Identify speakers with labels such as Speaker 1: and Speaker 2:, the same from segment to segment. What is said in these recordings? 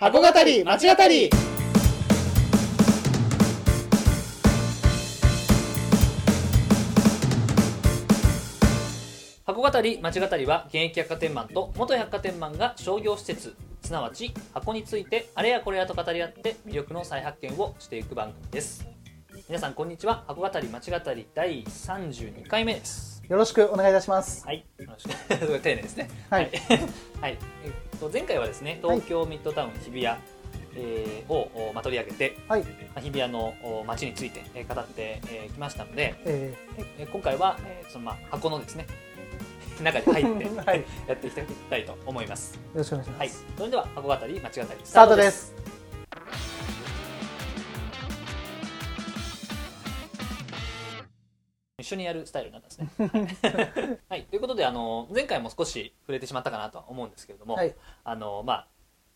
Speaker 1: 箱語り町語り。
Speaker 2: 箱語り町語りは現役百貨店マンと元百貨店マンが商業施設すなわち箱についてあれやこれやと語り合って魅力の再発見をしていく番組です。皆さんこんにちは。箱語り町語り第32回目です。
Speaker 1: よろしくお願いいたします。
Speaker 2: はい。よろしく。丁寧ですね。
Speaker 1: はい。
Speaker 2: はい、えっと前回はですね東京ミッドタウン日比谷、えーをおまあ取り上げて、
Speaker 1: はい。
Speaker 2: まあ日比谷のお街について、えー語ってき、えーきましたので、
Speaker 1: え
Speaker 2: えー今回は、えーそのまあ箱のですね 中に入って
Speaker 1: ーはい。よ
Speaker 2: やっていきたいと思います。
Speaker 1: ろしくお願いします、
Speaker 2: はい、それでは箱語り間違ったりス
Speaker 1: スタートです
Speaker 2: 緒にやるスタイルになったんですね。はい、ということであの前回も少し触れてしまったかなとは思うんですけれども、
Speaker 1: はい。
Speaker 2: あのまあ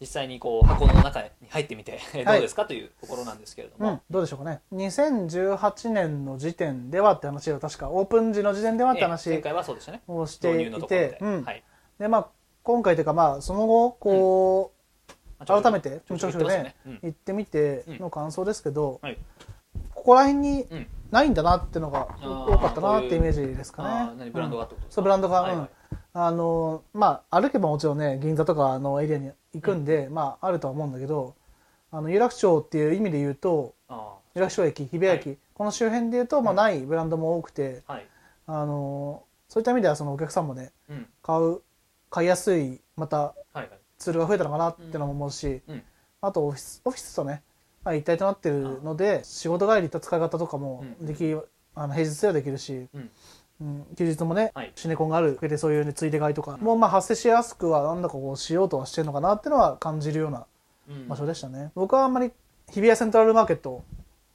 Speaker 2: 実際にこう箱の中に入ってみてえーどうですかというところなんですけれども、
Speaker 1: うん、どうでしょうかね。2018年の時点ではって話を確かオープン時の時点ではって
Speaker 2: えー前
Speaker 1: 話
Speaker 2: 回はそうでしたね。
Speaker 1: をしていて、、うん。
Speaker 2: はい。
Speaker 1: でまあ今回というかまあその後こう、
Speaker 2: まあ
Speaker 1: 改めて
Speaker 2: ちょくちょく
Speaker 1: ちょくちょくね。行ってみて
Speaker 2: うん
Speaker 1: の感想ですけど、
Speaker 2: はい。
Speaker 1: ここら辺に
Speaker 2: うん。
Speaker 1: ないんだなっていうのが多かったなってイメージですかね。
Speaker 2: ブランドがってことですか？
Speaker 1: そうブランドが、
Speaker 2: はいはい。
Speaker 1: うん。あのまあ歩けばもちろんね銀座とかのエリアに行くんで、まああるとは思うんだけどあの有楽町っていう意味で言うと
Speaker 2: あ
Speaker 1: 有楽町駅日比谷駅、この周辺で言うと、まあ、ないブランドも多くて、
Speaker 2: ーはい。
Speaker 1: あのそういった意味ではそのお客さんもね
Speaker 2: うん。
Speaker 1: 買う買いやすいまた
Speaker 2: はいはい。
Speaker 1: ツールが増えたのかなってのも思うし、
Speaker 2: うん。
Speaker 1: あとオフィスオフィスとね、まあ、一体となってるので仕事帰り行った使い方とかも
Speaker 2: うん
Speaker 1: でき、あの平日ではできるし、
Speaker 2: うん。
Speaker 1: うん。休日もね、
Speaker 2: はい。
Speaker 1: シネコンがある上でそういう、ね、ついで買いとか。もまあ発生しやすくはなんだかこうしようとはしてるのかなっていうのは感じるような
Speaker 2: うん。
Speaker 1: 場所でしたね、僕はあんまり日比谷セントラルマーケット。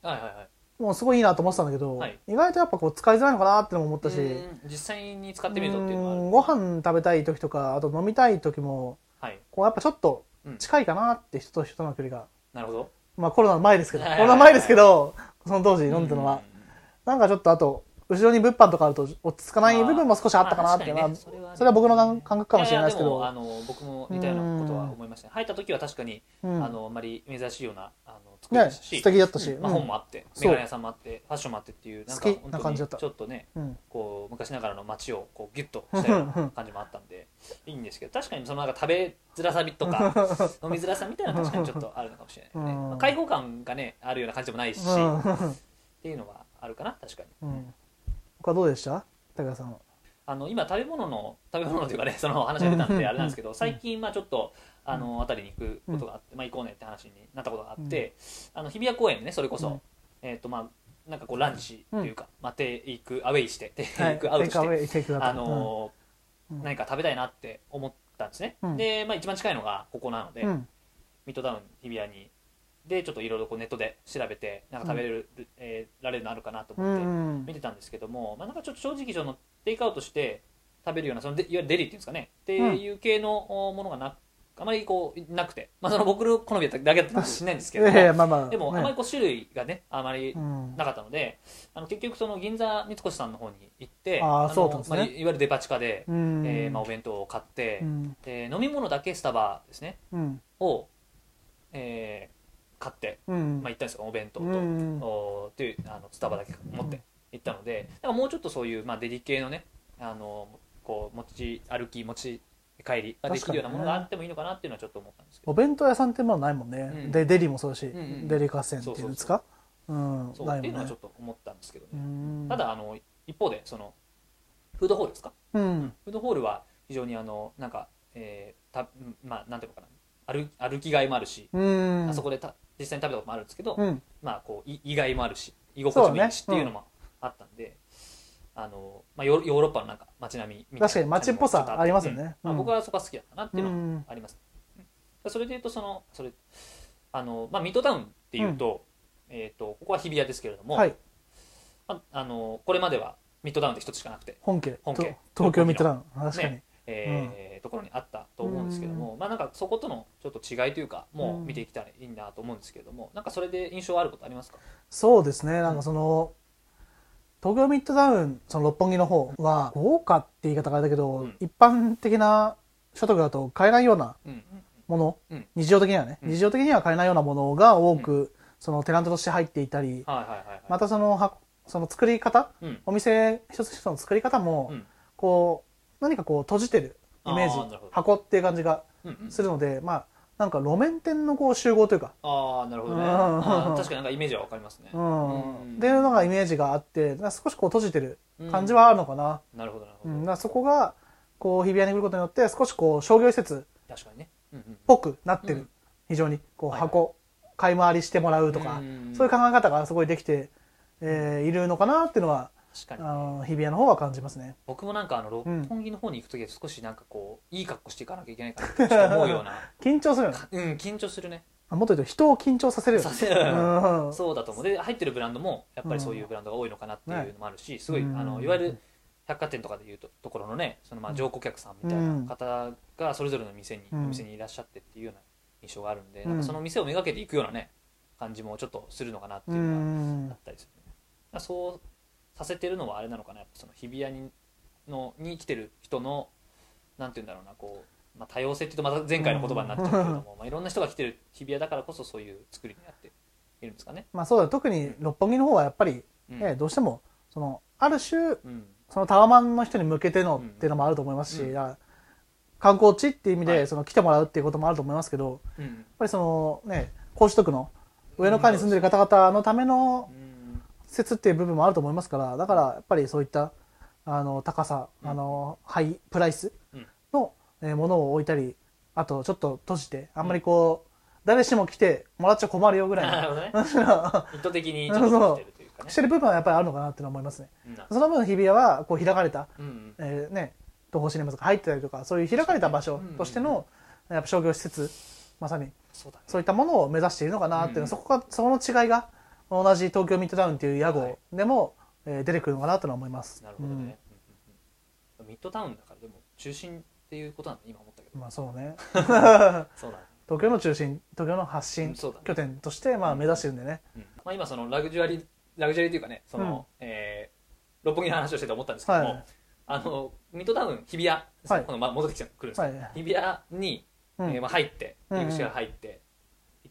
Speaker 2: はいはいはい。
Speaker 1: もうすごいいいなと思ってたんだけど、
Speaker 2: はい。
Speaker 1: 意外とやっぱこう使いづらいのかなってのも思ったし、
Speaker 2: うん実際に使ってみるとっていうのは
Speaker 1: ご飯食べたい時とかあと飲みたい時も
Speaker 2: はい。
Speaker 1: こうやっぱちょっと
Speaker 2: うん。
Speaker 1: 近いかなって人と人との距離が、
Speaker 2: なるほど
Speaker 1: まあコロナの前ですけど、
Speaker 2: はい。
Speaker 1: コロナ前ですけどその当時飲んでたのは、
Speaker 2: うん
Speaker 1: なんかちょっとあと後ろに物販とかあると落ち着かない部分も少しあったかなっていうのは、
Speaker 2: それは
Speaker 1: 僕の感感覚かもしれないですけど。
Speaker 2: あの僕も似たようなことは思いました。ね入った時は確かに、
Speaker 1: うん。
Speaker 2: あのあんまり珍しいようなあの作り
Speaker 1: ね
Speaker 2: でしたし、
Speaker 1: 素敵だったし、
Speaker 2: まあ、
Speaker 1: うん。
Speaker 2: 本もあって
Speaker 1: そう。
Speaker 2: メガネ屋さんもあってファッションもあってっていうなんか本当に
Speaker 1: な感じだった。
Speaker 2: ちょっとね
Speaker 1: うん。
Speaker 2: こう昔ながらの街をこうギュッとしたような感じもあったんでいいんですけど確かにそのなんか食べづらさとか 飲みづらさみたいなのは確かにちょっとあるのかもしれないね、
Speaker 1: うん。
Speaker 2: まあ、開放感がねあるような感じでもないし、っ
Speaker 1: うん。
Speaker 2: ていうのはあるかな確かに。
Speaker 1: うん。他どうでした？高谷さんは。
Speaker 2: あの今食べ物の食べ物というかねその話が出たんであれなんですけど最近まあちょっとあの辺りに行くことがあって、まあ行こうねって話になったことがあって、あの日比谷公園でねそれこそ、
Speaker 1: うん。
Speaker 2: えっ、とまあなんかこうランチというか、まあテイクアウェイしてテ
Speaker 1: はい。
Speaker 2: イクアウトして、あの何か食べたいなって思ったんですね、
Speaker 1: うん。
Speaker 2: で、まあ、一番近いのがここなので、
Speaker 1: うん。
Speaker 2: ミッドタウン日比谷に。でちょっといろいろこうネットで調べてなんか食べれる、えーられるのあるかなと
Speaker 1: う
Speaker 2: 思って
Speaker 1: ん。
Speaker 2: 見てたんですけども、まあ、なんかちょっと正直そのテイクアウトして食べるようなそのでいわゆるデリっていうんですかね。っていう系のおものがなあまりこうなくて、まあ、その僕の好みだけだったかもしれないんですけど。
Speaker 1: まあまあ
Speaker 2: でもあ
Speaker 1: ね
Speaker 2: まりこう種類がねあまり
Speaker 1: うん
Speaker 2: なかったのであの結局その銀座三越さんの方に行って
Speaker 1: あそうだったんですね。
Speaker 2: まあ、いいわゆるデパ地下で、
Speaker 1: うん。
Speaker 2: えーまあ、お弁当を買って、
Speaker 1: うん。
Speaker 2: で飲み物だけスタバですね。
Speaker 1: うん。
Speaker 2: を、えー買って、
Speaker 1: うん。
Speaker 2: まあ、行ったんですよ。お弁当と、
Speaker 1: うん
Speaker 2: おっていうあのスタバだけ持って行ったので。だからもうちょっとそういう、まあ、デリ系のねあのこう持ち歩き持ち帰りができるようなものがあってもいいのかなっていうのはちょっと思ったんですけど。
Speaker 1: お弁当屋さんってものないもんね、
Speaker 2: うん。
Speaker 1: でデリもそうだし、
Speaker 2: んうん
Speaker 1: デリカセンっていうんですかうん。
Speaker 2: そう。っていうのはちょっと思ったんですけどね、
Speaker 1: うん。
Speaker 2: ただあの一方でそのフードホールですか？
Speaker 1: うん。
Speaker 2: フードホールは非常にあのなんか、えーたまあなんていうのかな。歩歩きがいもあるし、
Speaker 1: うん。
Speaker 2: あそこでた実際に食べたこともあるんですけど、
Speaker 1: うん。
Speaker 2: まあこうい意外もあるし居心地もいいしっていうのもあったんで、あのまあ、ヨーロッパのなんか街並みみたいな
Speaker 1: 確かに街っぽさありますよね。
Speaker 2: うん。まあ、
Speaker 1: うん。
Speaker 2: 僕はそこが好きだったなっていうのは
Speaker 1: うん。
Speaker 2: あります、うん。それでいうとそのそれあの、まあ、ミッドタウンっていうと,、えー、とここは日比谷ですけれども、
Speaker 1: はい。
Speaker 2: まあ、あのこれまではミッドタウンって一つしかなくて
Speaker 1: 本家。
Speaker 2: 本家。
Speaker 1: と東京ミッドタウン。確かに、
Speaker 2: ね。えーところにあったと思うんですけども、まあなんかそことのちょっと違いというかもう見ていきたらいいなと思うんですけれども、なんかそれで印象あることありますか？
Speaker 1: そうですね。なんかその、東京ミッドタウンその六本木の方は豪華って言い方があれだけど、
Speaker 2: うん。
Speaker 1: 一般的な所得だと買えないような
Speaker 2: うん。
Speaker 1: もの、
Speaker 2: うん。
Speaker 1: 日常的にはね、
Speaker 2: うん。
Speaker 1: 日常的には買えないようなものが多く、そのテナントとして入っていたり、またそのはその作り方？
Speaker 2: うん。
Speaker 1: お店一つ一つの作り方も、
Speaker 2: うん。
Speaker 1: こう何かこう閉じてるイメージ
Speaker 2: あー
Speaker 1: 箱っていう感じがするので、まあなんか路面店のこう集合というか、
Speaker 2: ああなるほどね。確かになんかイメージはわかりますね。
Speaker 1: うん。
Speaker 2: うん。
Speaker 1: っていうのがイメージがあって少しこう閉じてる感じはあるのかな、
Speaker 2: なるほどなるほど。
Speaker 1: うん。そこがこう日比谷に来ることによって少しこう商業施設っ
Speaker 2: 確かにね。うんうん
Speaker 1: ぽくなってる、
Speaker 2: うん。
Speaker 1: 非常にこう箱、買い回りしてもらうとか、
Speaker 2: うん。
Speaker 1: そういう考え方がすごいできて、えーいるのかなっていうのは
Speaker 2: 確か
Speaker 1: あ
Speaker 2: に
Speaker 1: の日比谷の方は感じますね。
Speaker 2: 僕もなんかあの六
Speaker 1: うん。
Speaker 2: 本木の方に行く時は少しなんかこういい格好していかなきゃいけないかな って思うような。
Speaker 1: 緊張する。
Speaker 2: うん緊張するね。
Speaker 1: あもっと言うと人を緊張させるよね。
Speaker 2: さ。せる。
Speaker 1: うん。
Speaker 2: そうだと思う。で入ってるブランドもやっぱりそういうブランドが多いのかなっていうのもあるしすごいあ
Speaker 1: うん
Speaker 2: のいわゆる百貨店とかでいうとところのねそのまあ常顧客さんみたいな方がそれぞれの店にお
Speaker 1: うん。
Speaker 2: 店にいらっしゃってっていうような印象があるんで
Speaker 1: うん。
Speaker 2: なんかその店をめがけていくようなね感じもちょっとするのかなっていううのが
Speaker 1: ん。
Speaker 2: あったりするね。そうさせてるのはあれなのかな？やっぱその日比谷にのに来てる人のなんて言うんだろうなこう、まあ、多様性っていうとまた前回の言葉になっちゃうけれども、まあ、いろんな人が来てる日比谷だからこそそういう作りになっているんですかね。
Speaker 1: まあそうだ特に六本木の方はやっぱり、
Speaker 2: うん。
Speaker 1: ねどうしてもそのある種
Speaker 2: うん。
Speaker 1: そのタワマンの人に向けてのっていうのもあると思いますし、
Speaker 2: うん。
Speaker 1: 観光地っていう意味
Speaker 2: はい。
Speaker 1: でその来てもらうっていうこともあると思いますけど、やっ
Speaker 2: うん
Speaker 1: ぱりそのね高所得の上の階に住んでる方々のための
Speaker 2: うん
Speaker 1: 施設っていう部分もあると思いますからだからやっぱりそういったあの高さ、
Speaker 2: うん。
Speaker 1: あのハイプライス
Speaker 2: うん。
Speaker 1: の、えーものを置いたりあとちょっと閉じてあんまりこう、誰しも来てもらっちゃ困るよぐらい
Speaker 2: な
Speaker 1: の
Speaker 2: るほどね。意図的にちょっとしてるというかね。
Speaker 1: してる部分はやっぱりあるのかなって思いますね。
Speaker 2: うん。な
Speaker 1: その分日比谷はこう開かれた、
Speaker 2: うんうん。
Speaker 1: えーね東宝シネマズが入ってたりとかそういう開かれた場所としての、やっぱ商業施設まさに
Speaker 2: そう
Speaker 1: いったものを目指しているのかなっていうの、
Speaker 2: うん
Speaker 1: そこがそこの違いが同じ東京ミッドタウンっていう屋
Speaker 2: はい。
Speaker 1: 号でも、えー出てくるのかなとは思います。
Speaker 2: なるほどね、うん。うんうんミッドタウンだからでも中心っていうことなんだ今思ったけど。
Speaker 1: うんまあそうね。
Speaker 2: そうだね。
Speaker 1: 東京の中心東京の発信拠点としてまあ目指してるんでね、
Speaker 2: うん。まあ、今そのラグジュアリーラグジュアリーというかねその、えー六本木の話をしてて思ったんですけども、
Speaker 1: はい。
Speaker 2: あのミッドタウン日比谷、
Speaker 1: はい。
Speaker 2: このまあ戻ってきてくるんですけど、
Speaker 1: はい。
Speaker 2: 日比谷に、
Speaker 1: うん。
Speaker 2: えーまあ、入って
Speaker 1: うん。うん
Speaker 2: 入り口から入って、1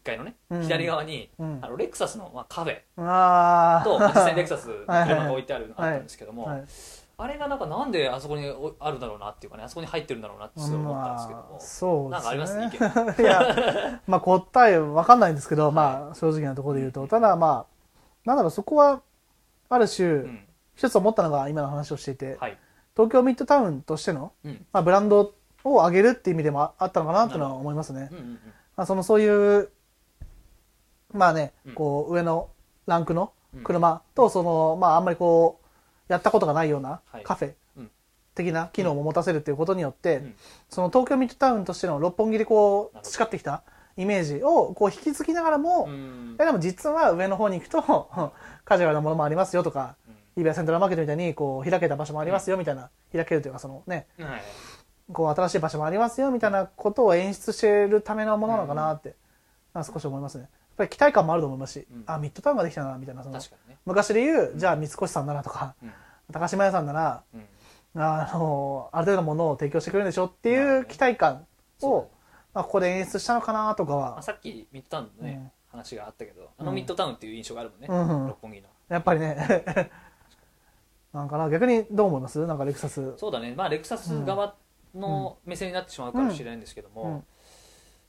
Speaker 2: 階のね、
Speaker 1: うん。
Speaker 2: 左側に、
Speaker 1: うん。
Speaker 2: あのレクサスの、まあ、カフェ。
Speaker 1: ああ
Speaker 2: と、まあ実際にレクサスの 車が置いてある
Speaker 1: はい
Speaker 2: あったんですけども、
Speaker 1: はい。
Speaker 2: あれがなんかなんであそこにおあるんだろうなっていうかねあそこに入ってるんだろうなってすごい思ったんですけども、
Speaker 1: まあそう
Speaker 2: なんかあります？
Speaker 1: ね
Speaker 2: 意見。
Speaker 1: いやまあ答えわかんないんですけど、まあ正直なところで言うと。ただまあなんだろうそこはある種、
Speaker 2: うん。
Speaker 1: 一つ思ったのが今の話をしていて、
Speaker 2: はい。
Speaker 1: 東京ミッドタウンとしての、
Speaker 2: うん。
Speaker 1: まあ、ブランドを上げるっていう意味でもああったのかなっていうのは思いますね。
Speaker 2: うんうんうん。
Speaker 1: まあ、そのそういうまあね、
Speaker 2: うん。
Speaker 1: こう上のランクの
Speaker 2: うん。
Speaker 1: 車とそのまああんまりこうやったことがないような
Speaker 2: はい。
Speaker 1: カフェ
Speaker 2: うん。
Speaker 1: 的な機能も持たせるっていうことによって、
Speaker 2: うん。
Speaker 1: その東京ミッドタウンとしての六本木でこう培ってきたイメージをこう引き継ぎながらも、
Speaker 2: う
Speaker 1: でも実は上の方に行くと カジュアルなものもありますよとか、
Speaker 2: うん。
Speaker 1: イベアセントラルマーケットみたいにこう開けた場所もありますよみたいな、開けるというかそのね
Speaker 2: はい。
Speaker 1: こう新しい場所もありますよみたいなことを演出しているためのものなのかなって、少し思いますねぱり期待感もあると思いますし、
Speaker 2: うん。
Speaker 1: あミッドタウンができたなみたいなその
Speaker 2: ね。
Speaker 1: 昔で言うじゃあ三越さんならとか
Speaker 2: うん。
Speaker 1: 高島屋さんなら
Speaker 2: うん。
Speaker 1: あのある程度のものを提供してくれるんでしょっていう期待感を、
Speaker 2: ね。
Speaker 1: まあ、ここで演出したのかなとか
Speaker 2: ま
Speaker 1: は
Speaker 2: あ、さっきミッドタウンのね、
Speaker 1: うん。
Speaker 2: 話があったけどあのミッドタウンっていう印象があるもんね、
Speaker 1: うん。うん
Speaker 2: 六本木の。
Speaker 1: やっぱりね。なんかな逆にどう思います？なんかレクサス。
Speaker 2: そうだね。まあレクサス側の目線になってしまうかもしれないんですけども、
Speaker 1: うん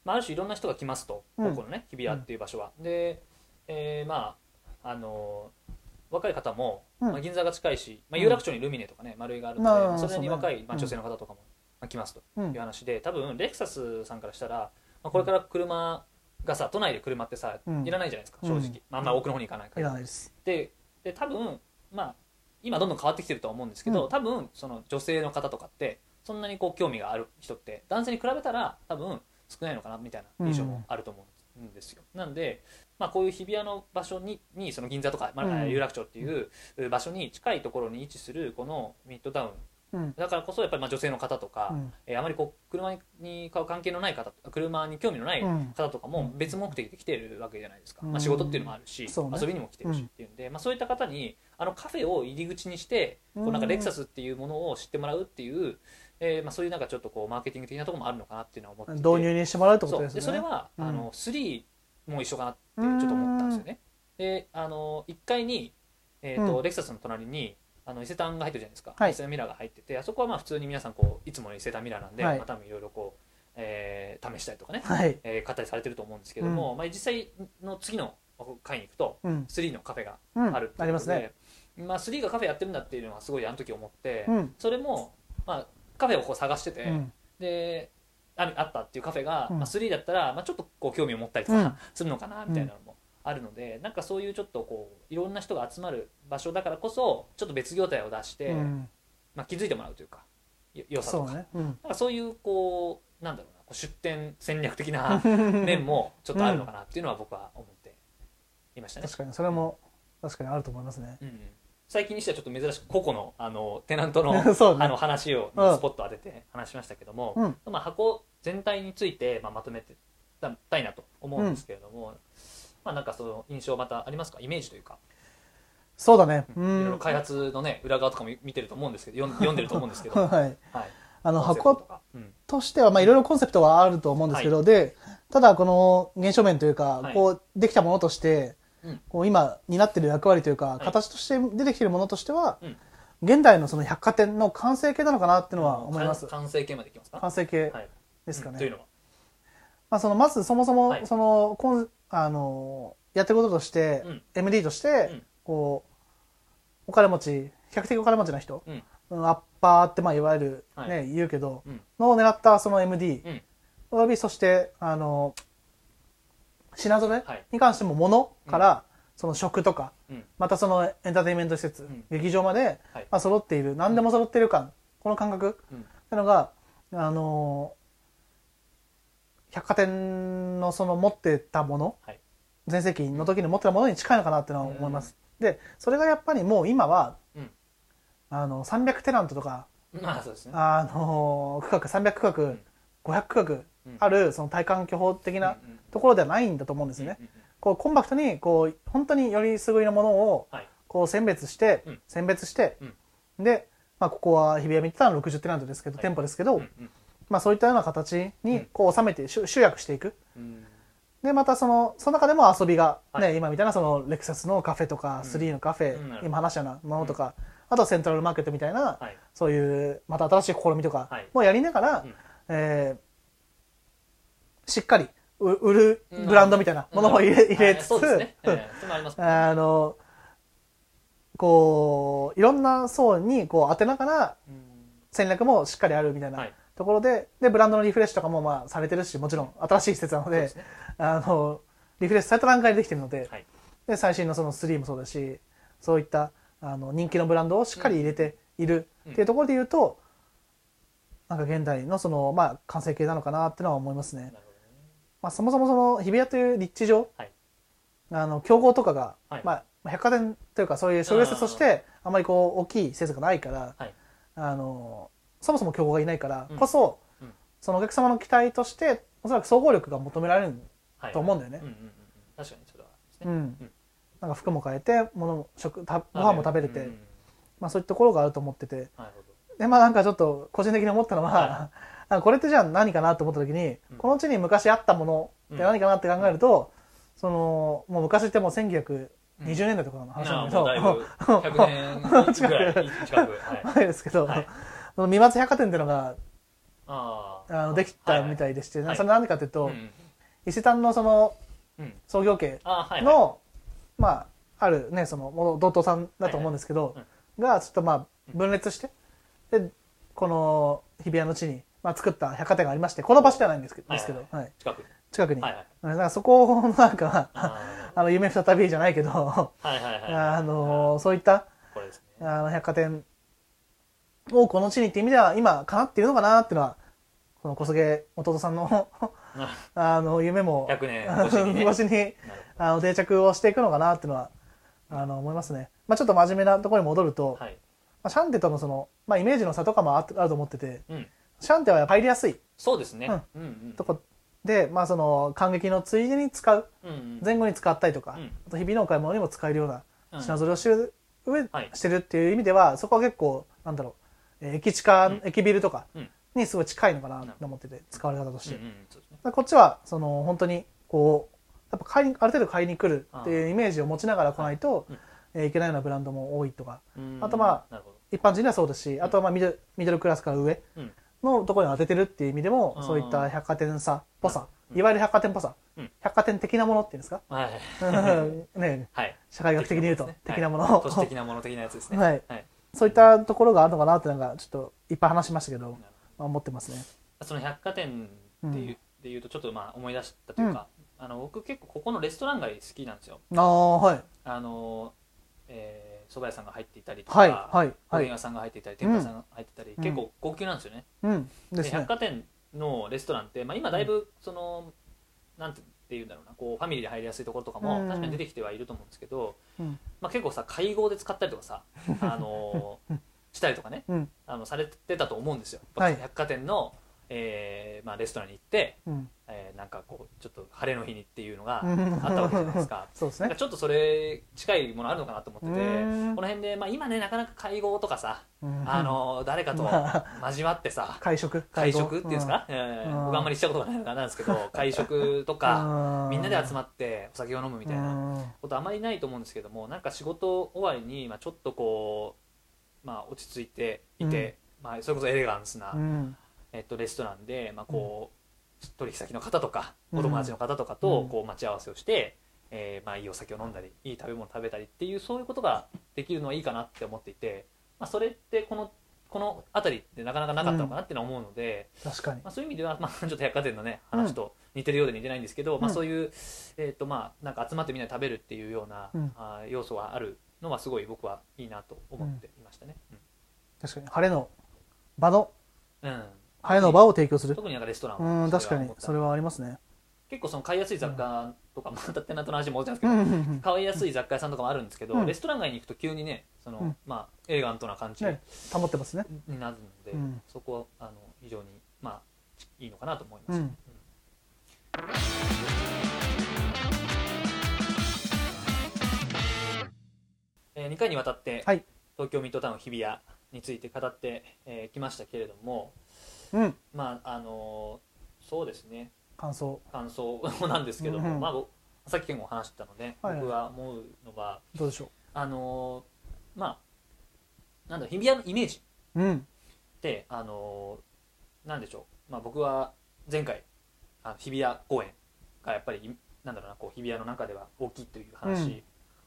Speaker 2: まあ、ある種いろんな人が来ますと、
Speaker 1: うん。
Speaker 2: ここのね日比谷っていう場所は、で、えーまああのー若い方も、
Speaker 1: うん。
Speaker 2: まあ、銀座が近いし、まあ、
Speaker 1: うん。
Speaker 2: 有楽町にルミネとかね丸井があるので、
Speaker 1: まあ
Speaker 2: まあそれに若い、まあ、
Speaker 1: うん。
Speaker 2: 女性の方とかも、まあ、来ますと
Speaker 1: うん。
Speaker 2: いう話で多分レクサスさんからしたら、まあ、これから車がさ都内で車ってさ、
Speaker 1: うん。
Speaker 2: いらないじゃないですか正直、
Speaker 1: うん
Speaker 2: まあ、あんまり奥の方に行かないか
Speaker 1: い
Speaker 2: ら
Speaker 1: らないです。
Speaker 2: でで多分まあ今どんどん変わってきてるとは思うんですけど、
Speaker 1: うん。
Speaker 2: 多分その女性の方とかってそんなにこう興味がある人って男性に比べたら多分少ないのかなみたいな印象もあると思うんですよ、なんで、まあ、こういう日比谷の場所ににその銀座とか、まあ
Speaker 1: うん。
Speaker 2: 有楽町っていう場所に近いところに位置するこのミッドタウン。
Speaker 1: うん。
Speaker 2: だからこそやっぱりまあ女性の方とか、
Speaker 1: うん。
Speaker 2: えーあまりこう車に買う関係のない方車に興味のない
Speaker 1: うん。
Speaker 2: 方とかも別目的で来てるわけじゃないですか、
Speaker 1: うん。
Speaker 2: まあ、仕事っていうのもあるし、
Speaker 1: ね。
Speaker 2: 遊びにも来てるしっていうんで、まあ、そういった方にあのカフェを入り口にしてこうなんかレクサスっていうものを知ってもらうっていう、えーまあ、そういうなんかちょっとこうマーケティング的なところもあるのかなっていうのは思ってて。
Speaker 1: 導入にしてもらうってことですね。
Speaker 2: でそれは、
Speaker 1: うん。
Speaker 2: あの3も一緒かなってちょっと思ったんですよね。であの1階に、えーと
Speaker 1: うん。
Speaker 2: レクサスの隣にあの伊勢丹が入ってるじゃないですか、
Speaker 1: はい。
Speaker 2: 伊勢丹ミラーが入っててあそこはまあ普通に皆さんこういつもの伊勢丹ミラーなんで、
Speaker 1: はい。
Speaker 2: まあ、多分いろいろこう、えー試したりとかね、
Speaker 1: はい。
Speaker 2: えー買ったりされてると思うんですけども、まあ、実際の次の階に行くと
Speaker 1: うん。
Speaker 2: 3のカフェが
Speaker 1: うん
Speaker 2: あるっていうことで、
Speaker 1: ありますね。
Speaker 2: まあ、3がカフェやってるんだっていうのはすごいあの時思って、
Speaker 1: うん。
Speaker 2: それも、まあ、カフェをこう探してて、
Speaker 1: うん。
Speaker 2: でああったっていうカフェが、
Speaker 1: うん。
Speaker 2: まあ、3だったら、まあ、ちょっとこう興味を持ったりと
Speaker 1: うん。
Speaker 2: かするのかなみたいなのもあるので、なんかそういうちょっとこういろんな人が集まる場所だからこそちょっと別業態を出して、
Speaker 1: うん。
Speaker 2: まあ、気づいてもらうというかよ良さとか。
Speaker 1: そうね。うん。
Speaker 2: なんかそういうこうなんだろうなこう出店戦略的な 面もちょっとあるのかなっていうのは僕は思っていましたね。
Speaker 1: 確かにそれも確かにあると思いますね。
Speaker 2: うんうん最近にしてはちょっと珍しく個々のあのテナントの あの話を
Speaker 1: うん。
Speaker 2: スポット当てて話しましたけども、
Speaker 1: うん。
Speaker 2: まあ、箱全体について、まあ、まとめてたいなと思うんですけれども、まあ、なんかその印象またありますか？イメージというか、
Speaker 1: そうだね。う
Speaker 2: いろいろ
Speaker 1: ん
Speaker 2: 開発のね裏側とかも見てると思うんですけど読んでると思うんですけど、はい、
Speaker 1: はい。あの箱としてはまあいろいろコンセプトはあると思うんですけどでただこの現象面というか
Speaker 2: はい。
Speaker 1: こうできたものとして
Speaker 2: うん
Speaker 1: こう今担ってる役割というか
Speaker 2: い。
Speaker 1: 形として出てきてるものとしては
Speaker 2: うん。
Speaker 1: 現代のその百貨店の完成形なのかなっていうのは思います。
Speaker 2: 完完成形までいきますか？
Speaker 1: 完成形
Speaker 2: はい、
Speaker 1: ですかね。
Speaker 2: うん。というのは？
Speaker 1: まあそのまずそもそも
Speaker 2: はい。
Speaker 1: そのコンあのやってることとして
Speaker 2: うん。
Speaker 1: MD として
Speaker 2: うん。
Speaker 1: こうお金持ち比較的お金持ちな人。アッパーってまあいわゆる
Speaker 2: はい。
Speaker 1: ね言うけど
Speaker 2: うん。
Speaker 1: のを狙ったその MD
Speaker 2: うん。
Speaker 1: およびそしてあの品揃え
Speaker 2: はい。
Speaker 1: に関しても物からその食とか
Speaker 2: うん。
Speaker 1: またそのエンターテインメント施設
Speaker 2: ん。
Speaker 1: 劇場まで
Speaker 2: はい。
Speaker 1: まあ揃っている何でも揃っている感この感覚
Speaker 2: うん。
Speaker 1: っていうのがあの百貨店のその持ってたもの
Speaker 2: はい。
Speaker 1: 全盛期の時に持ってたものに近いのかなってのは思います。でそれがやっぱりもう今は
Speaker 2: うん。
Speaker 1: あの300テナントとか
Speaker 2: まあそうですね。
Speaker 1: あの区画300区画
Speaker 2: ん
Speaker 1: 500区画あるその体感巨峰的なところではないんだと思うんですよねこうコンパクトにこう本当により優れなものを
Speaker 2: はい。
Speaker 1: こう選別して、
Speaker 2: うん。
Speaker 1: 選別して、
Speaker 2: うん。
Speaker 1: で、まあ、ここは日比谷見てたら60テナントですけど、
Speaker 2: はい。
Speaker 1: 店舗ですけど、まあ、そういったような形にこう収めて集集約していく。
Speaker 2: うん。
Speaker 1: でまたそのその中でも遊びが、ね
Speaker 2: はい。
Speaker 1: 今みたいなそのレクサスのカフェとか、
Speaker 2: うん。
Speaker 1: 3のカフェ、今話したようなものとか、あとはセントラルマーケットみたいな、
Speaker 2: はい。
Speaker 1: そういうまた新しい試みとか
Speaker 2: はい。
Speaker 1: もやりながら、
Speaker 2: うん
Speaker 1: えーしっかりう売るブランドみたいなものも入れ,、入れつつ、
Speaker 2: あ
Speaker 1: のこういろんな層にこう当てながら
Speaker 2: うん。
Speaker 1: 戦略もしっかりあるみたい
Speaker 2: は
Speaker 1: ない。ところで,、でブランドのリフレッシュとかもまあされてるしもちろん新しい施設なので
Speaker 2: ですね。
Speaker 1: あのリフレッシュされた段階でできてるので,、
Speaker 2: はい。
Speaker 1: で最新のその3もそうだしそういったあの人気のブランドをしっかり入れているっていうところで言うと、なんか現代のその、まあ、完成形なのかなっていうのは思いますね。
Speaker 2: ね。
Speaker 1: まあ、そもそもその日比谷という立地上、
Speaker 2: はい。
Speaker 1: あの競合とかが、
Speaker 2: はい。
Speaker 1: まあ、百貨店というかそういう商業施設としてあまりこう大きい施設がないから、
Speaker 2: はい。
Speaker 1: あのそもそも競合がいないから
Speaker 2: うん。
Speaker 1: こそ、
Speaker 2: うん。
Speaker 1: そのお客様の期待としておそらく総合力が求められる、
Speaker 2: はい。
Speaker 1: と思うんだよね。
Speaker 2: うんうんうんうん。確かにそれはね
Speaker 1: うん。
Speaker 2: うん。
Speaker 1: なんか服も変えて物も食たご飯も食べれて、
Speaker 2: うんうん。
Speaker 1: まあ、そういったところがあると思ってて。
Speaker 2: なるほど
Speaker 1: でまあなんかちょっと個人的に思ったのは、
Speaker 2: は
Speaker 1: あ これってじゃあ何かなと思った時に、
Speaker 2: うん。
Speaker 1: この地に昔あったものって何かなって考えると、そのもう昔ってもう1920年代とかの話なんだけど、
Speaker 2: う だいぶ100年近く。はい。
Speaker 1: 前ですけど、
Speaker 2: はい。
Speaker 1: その三松百貨店っていうのが
Speaker 2: あ
Speaker 1: あのできたみたいでして、
Speaker 2: はい。
Speaker 1: それ何でかというと、
Speaker 2: うん。
Speaker 1: 伊勢丹のその
Speaker 2: うん。
Speaker 1: 創業家の、まああるねその元道東さんだと思うんですけど、
Speaker 2: はい
Speaker 1: がちょっとまあ分裂してでこの日比谷の地に、まあ、作った百貨店がありましてこの場所ではないんですけど,、
Speaker 2: はい
Speaker 1: ですけどはい、
Speaker 2: 近くに。
Speaker 1: 近くに、
Speaker 2: はいはい。
Speaker 1: だからそこのなんか
Speaker 2: あ
Speaker 1: あの夢再びじゃないけど
Speaker 2: ーはいはいはい。
Speaker 1: あのそういった
Speaker 2: これですね。
Speaker 1: あの百貨店をこの地にっていう意味では今叶っているのかなっていうのはこの小菅弟さんの あの夢も
Speaker 2: 100年越しにね。
Speaker 1: あの定着をしていくのかなっていうのはあの思いますね、まあ、ちょっと真面目なところに戻ると、
Speaker 2: はい。
Speaker 1: まあ、シャンテとのその、まあ、イメージの差とかもああると思ってて
Speaker 2: うん。
Speaker 1: シャンテは入りやすい。
Speaker 2: そうですね。うん。うん
Speaker 1: とこで、まあ、その感激のついでに使う
Speaker 2: うん。うん
Speaker 1: 前後に使ったりとか、
Speaker 2: うん。
Speaker 1: あと日々のお買い物にも使えるような
Speaker 2: うん。
Speaker 1: 品揃えをしてる,、上
Speaker 2: はい。
Speaker 1: してるっていう意味ではそこは結構なんだろうえー駅地下、
Speaker 2: うん。
Speaker 1: 駅ビルとか
Speaker 2: うん。
Speaker 1: にすごい近いのかなと思ってて使われ方として、
Speaker 2: うんうんね。
Speaker 1: こっちはその本当にこうやっぱ買いにある程度買いに来るっていうイメージを持ちながら来ないと、
Speaker 2: うん。
Speaker 1: えーいけないようなブランドも多いとか。
Speaker 2: うん。
Speaker 1: あとまあ一般人にはそうですし、あとはまあミドルミドルクラスから上
Speaker 2: うん
Speaker 1: のところに当ててるっていう意味でも、
Speaker 2: うん。
Speaker 1: そういった百貨店さっぽさ、
Speaker 2: うん。
Speaker 1: いわゆる百貨店っぽさ、
Speaker 2: うん。
Speaker 1: 百貨店的なものっていうんですか？
Speaker 2: はい。
Speaker 1: ね
Speaker 2: はい。
Speaker 1: 社会学的に言うと
Speaker 2: はい。
Speaker 1: 的なもの。を、
Speaker 2: 都市的なもの的なやつですね。
Speaker 1: はい。
Speaker 2: はい。
Speaker 1: そういったところがあるのかなってなんかちょっといっぱい話しましたけど、まあ、思ってますね。
Speaker 2: その百貨店っていう、でいうとちょっとまあ思い出したというか、あの僕結構ここのレストラン街好きなんですよ。
Speaker 1: ああはい。
Speaker 2: あのえー蕎麦屋さんが入っていたりとか、
Speaker 1: はいはいはい。
Speaker 2: お屋さんが入っていたり天ぷら屋さんが入っていたり、
Speaker 1: うん。
Speaker 2: 結構高級なんですよね、
Speaker 1: うん。でね。
Speaker 2: 百貨店のレストランって、まあ、今だいぶその、なんて言うんだろうなこうファミリーで入りやすいところとかも
Speaker 1: うん。
Speaker 2: 確かに出てきてはいると思うんですけど、
Speaker 1: うん。
Speaker 2: まあ、結構さ会合で使ったりとかさあのしたりとかね
Speaker 1: うん。
Speaker 2: あのされてたと思うんですよ、
Speaker 1: はい。
Speaker 2: 百貨店の、えーまあ、レストランに行って、
Speaker 1: うん。
Speaker 2: えーなんかこうちょっと晴れの日にっていうのが
Speaker 1: うん。
Speaker 2: あったわけじゃないですか。
Speaker 1: そうですね。
Speaker 2: ちょっとそれ近いものあるのかなと思ってて
Speaker 1: うん。
Speaker 2: この辺で、まあ、今ねなかなか会合とかさ、
Speaker 1: うん。
Speaker 2: あの誰かと
Speaker 1: ま
Speaker 2: 交わってさ
Speaker 1: 会食？
Speaker 2: 会
Speaker 1: 合
Speaker 2: 食っていうんですか、えー
Speaker 1: うん。
Speaker 2: 僕あんまりしたことがないからなんですけど 会食とかみんなで集まってお酒を飲むみたいな
Speaker 1: な
Speaker 2: ことあまりないと思うんですけどもなんか仕事終わりに、まあ、ちょっとこう、まあ、落ち着いていて、まあ、それこそエレガンスな、
Speaker 1: うん
Speaker 2: えっと、レストランで、まあこう取引先の方とか
Speaker 1: うん。
Speaker 2: お友達の方とかと
Speaker 1: うん。
Speaker 2: こう待ち合わせをして、えーまあ、いいお酒を飲んだりいい食べ物を食べたりっていうそういうことができるのはいいかなって思っていて、まあ、それってこのこの辺りってなかなかなかったのかなっていうのは思うので、
Speaker 1: 確かに。
Speaker 2: まあ、そういう意味では、まあ、ちょっと百貨店のね話と似てるようで似てないんですけど、まあ、
Speaker 1: うん
Speaker 2: そういう、えーとまあ、なんか集まってみんなで食べるっていうような、
Speaker 1: うん。
Speaker 2: あー要素はあるのはすごい僕はいいなと思っていましたね。
Speaker 1: 確かに。晴れの場の
Speaker 2: うんうん
Speaker 1: 晴れの場を提供する。
Speaker 2: 特になんかレストラン
Speaker 1: うん
Speaker 2: は
Speaker 1: 確かに。それはありますね。
Speaker 2: 結構その買いやすい雑貨とか、またテナントの話も戻っち
Speaker 1: う
Speaker 2: ゃうんですけど、
Speaker 1: んうん
Speaker 2: 買いやすい雑貨屋さんとかもあるんですけど、
Speaker 1: うん。
Speaker 2: レストラン街に行くと急にねその、
Speaker 1: うん。
Speaker 2: まあ、エレガントな感じ
Speaker 1: ね保ってますね。
Speaker 2: になるので、
Speaker 1: うん。
Speaker 2: そこはあの非常に、まあ、いいのかなと思います、
Speaker 1: うん。
Speaker 2: えー、2回にわたって、
Speaker 1: はい。
Speaker 2: 東京ミッドタウン日比谷について語ってき、えーきましたけれども
Speaker 1: うん。
Speaker 2: まああのーそうですね。
Speaker 1: 感想。
Speaker 2: 感想 なんですけども、
Speaker 1: うんうん。
Speaker 2: まあ、ぼさっきも話したので、
Speaker 1: はいはい。
Speaker 2: 僕は思うのは
Speaker 1: どうでしょ
Speaker 2: あのーまあなんだ日比谷のイメージ
Speaker 1: ううん。
Speaker 2: ってあのーなんでしょう、まあ、僕は前回あの日比谷公園がやっぱりなんだろうなこう日比谷の中では大きいという話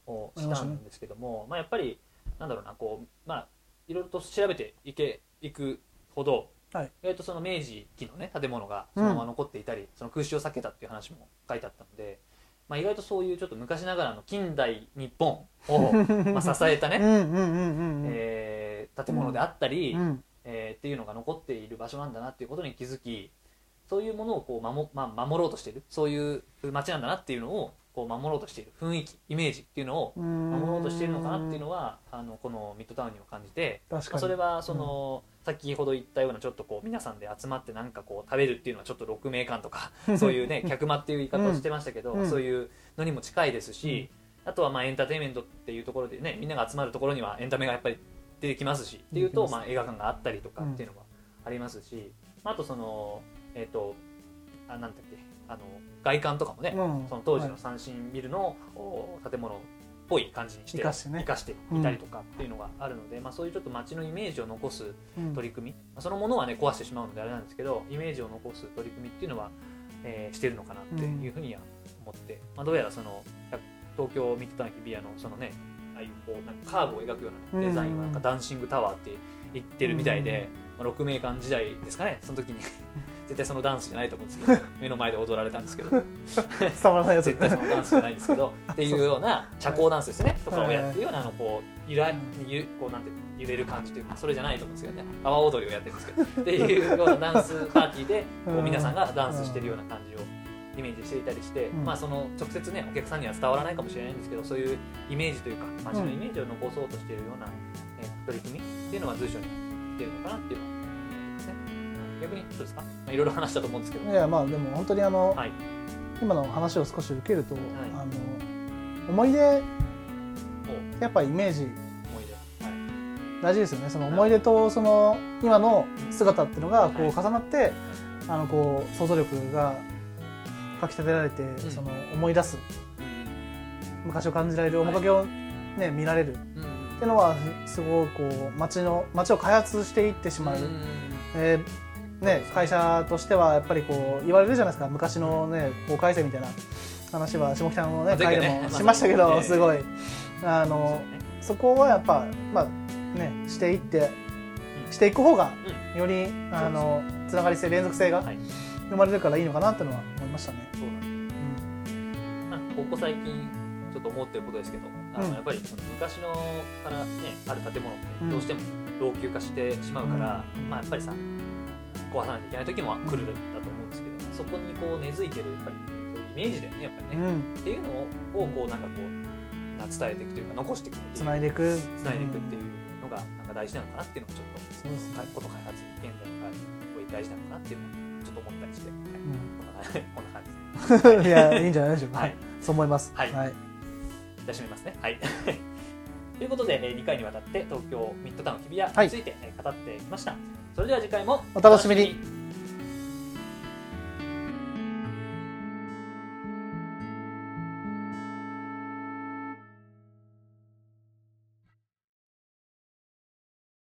Speaker 2: をしたんですけども、まあ、やっぱりなんだろうなこうまあいろいろと調べていけいくほど、
Speaker 1: はい。
Speaker 2: 意外とその明治期のね建物がそのまま残っていたり、その空襲を避けたっていう話も書いてあったので、まあ、意外とそういうちょっと昔ながらの近代日本を まあ支えたね、建物であったり、
Speaker 1: うん。
Speaker 2: えーっていうのが残っている場所なんだなっていうことに気づきそういうものをこう守,、まあ、守ろうとしているそういう街なんだなっていうのをこう守ろうとしている雰囲気イメージっていうのを守ろうとしているのかなっていうのはあのこのミッドタウンにも感じて、
Speaker 1: 確かに。
Speaker 2: まあ、それはその、先ほど言ったようなちょっとこう皆さんで集まってなんかこう食べるっていうのはちょっと鹿鳴館とか そういうね客間っていう言い方をしてましたけど、
Speaker 1: うん。
Speaker 2: そういうのにも近いですし、あとはまあエンターテインメントっていうところでねみんなが集まるところにはエンタメがやっぱり出てきますしっていうと、
Speaker 1: ま
Speaker 2: あ、映画館があったりとかっていうのもありますし、まああとそのえっ、とあなんだっけあの外観とかもね、
Speaker 1: うん。
Speaker 2: その当時の
Speaker 1: はい
Speaker 2: 三振ビルの、お建物っぽい感じにして
Speaker 1: 生かしてね。
Speaker 2: 生かしていたりとかっていうのがあるので、まあ、そういうちょっと街のイメージを残す
Speaker 1: うん。
Speaker 2: 取り組み、まあそのものはね壊してしまうのであれなんですけどイメージを残す取り組みっていうのは、えーしてるのかなっていうふうには思って、まあ、どうやらその東京ミッドタウン日比谷のそのねああいうこうなんかカーブを描くようなデザインはなんかダンシングタワーって言ってるみたいで、まあ、6名間時代ですかねその時に 絶対そのダンスじゃないと思うんですけど 目の前で踊られたんですけど。
Speaker 1: 伝わらないやつ。
Speaker 2: 絶対そのダンスじゃないんですけど っていうような社交ダンスですね。とかをやってるようなあのこうゆらゆこうなんて揺れる感じというかそれじゃないと思うんですけどね。阿波踊りをやってるんですけど。っていうようなダンスパーティーでこう皆さんがダンスしてるような感じをイメージしていたりして、
Speaker 1: うん。
Speaker 2: まあその直接ねお客さんには伝わらないかもしれないんですけどそういうイメージというか街のイメージを残そうとしているような、えー取り組みっていうのは随所に来てるのかなっていうのは。逆にどうですか、まあ、いろいろ話したと思うんですけど、
Speaker 1: いやまあでも本当にあの、
Speaker 2: はい。
Speaker 1: 今の話を少し受けると、あの思い出
Speaker 2: お。
Speaker 1: やっぱイメージ大事ですよね。その思い出とその今の姿っていうのがこう
Speaker 2: はい。
Speaker 1: 重なって、あのこう想像力がかき立てられて、
Speaker 2: ん。
Speaker 1: その思い出す昔を感じられる面影を、ね見られるっ
Speaker 2: うん。うん
Speaker 1: ていうのはすごくこう街の街を開発していってしまう、えーね、会社としてはやっぱりこう言われるじゃないですか。昔のね法改正みたいな話は下北のね会でもしましたけど、すごい。あのそこはやっぱまあねしていってしていく方がよりあのつながり性連続性が
Speaker 2: はい。
Speaker 1: 生まれるからいいのかなっていうのは思いましたね。
Speaker 2: ここ最近ちょっと思ってることですけどあの、
Speaker 1: うん
Speaker 2: やっぱりその昔のからねある建物って
Speaker 1: うん。
Speaker 2: どうしても老朽化してしまうから、
Speaker 1: うん。
Speaker 2: まあやっぱりさ壊さないといけない時も来るんだと思うんですけど、そこにこう根付いてるやっぱりそういうイメージだよねやっぱりね、
Speaker 1: うん、
Speaker 2: っていうのをこうなんかこうな伝えていくというか残していくっていう
Speaker 1: つないでいく
Speaker 2: つないでいくっていうのがなんか大事なのかなっていうのもちょっと
Speaker 1: そうですね
Speaker 2: はいこと開発現在の開発大事なのかなっていうのもちょっと思ったりして、はい。こんな感じこんな感じ
Speaker 1: いやいいんじゃないでしょう。か、
Speaker 2: はい。
Speaker 1: そう思います。
Speaker 2: はい。
Speaker 1: はい。
Speaker 2: じゃあ締めますね。はい。ということで、えー2回にわたって東京ミッドタウン日比谷
Speaker 1: はい
Speaker 2: について、えー語ってきました。それでは次回も
Speaker 1: お楽しみに。